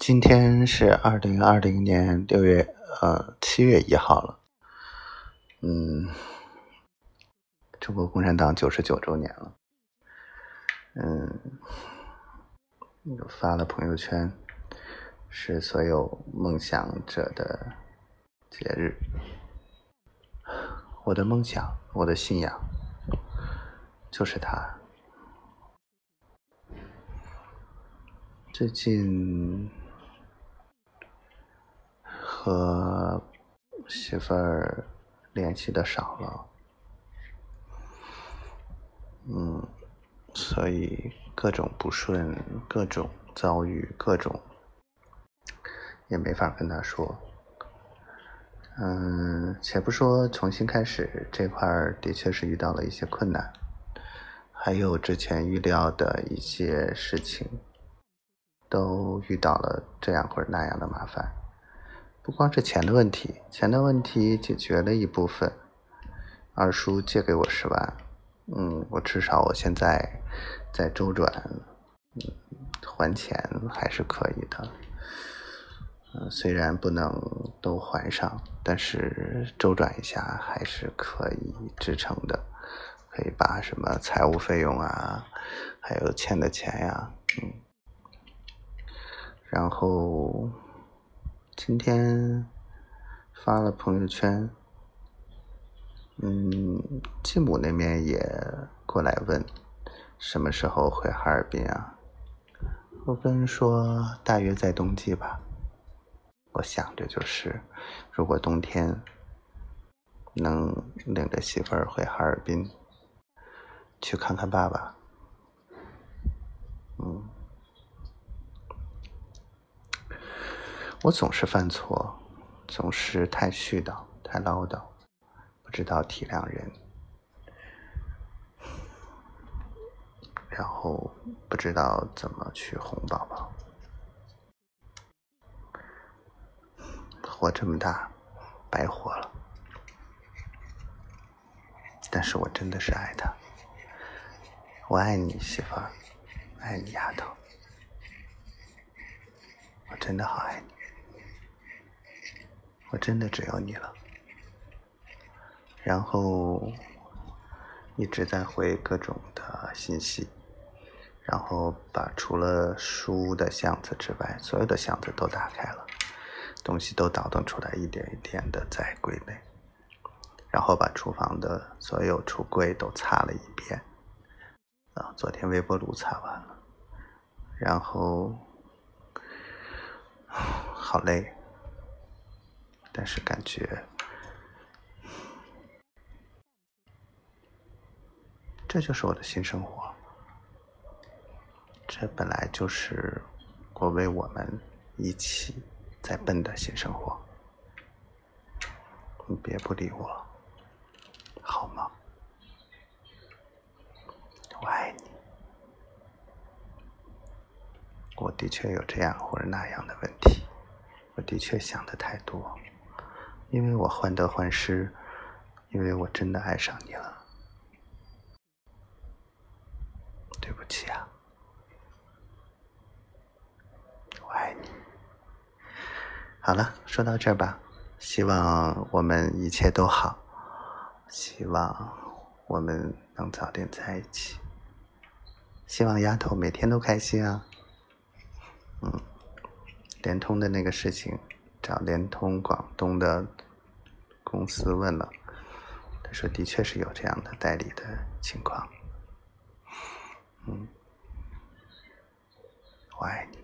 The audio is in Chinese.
今天是二零二零年六月呃七月一号了，嗯，中国共产党九十九周年了，嗯，发了朋友圈，是所有梦想者的节日，我的梦想，我的信仰，就是他。最近和媳妇儿联系的少了，嗯，所以各种不顺，各种遭遇，各种也没法跟他说。嗯，且不说重新开始这块，的确是遇到了一些困难，还有之前预料的一些事情。都遇到了这样或者那样的麻烦，不光是钱的问题，钱的问题解决了一部分。二叔借给我十万，嗯，我至少我现在在周转，嗯，还钱还是可以的。嗯，虽然不能都还上，但是周转一下还是可以支撑的，可以把什么财务费用啊，还有欠的钱呀，嗯。然后今天发了朋友圈，嗯，继母那边也过来问什么时候回哈尔滨啊？我跟人说大约在冬季吧。我想着就是，如果冬天能领着媳妇儿回哈尔滨去看看爸爸，我总是犯错，总是太絮叨、太唠叨，不知道体谅人，然后不知道怎么去哄宝宝。活这么大，白活了。但是我真的是爱他，我爱你媳妇儿，爱你丫头，我真的好爱你。真的只有你了，然后一直在回各种的信息，然后把除了书的箱子之外，所有的箱子都打开了，东西都倒腾出来，一点一点的在归类，然后把厨房的所有橱柜都擦了一遍，啊，昨天微波炉擦完了，然后好累。但是感觉，这就是我的新生活。这本来就是我为我们一起在奔的新生活。你别不理我，好吗？我爱你。我的确有这样或者那样的问题，我的确想的太多。因为我患得患失，因为我真的爱上你了，对不起啊，我爱你。好了，说到这儿吧，希望我们一切都好，希望我们能早点在一起，希望丫头每天都开心啊。嗯，联通的那个事情。找联通广东的公司问了他说的确是有这样的代理的情况。嗯。我爱你。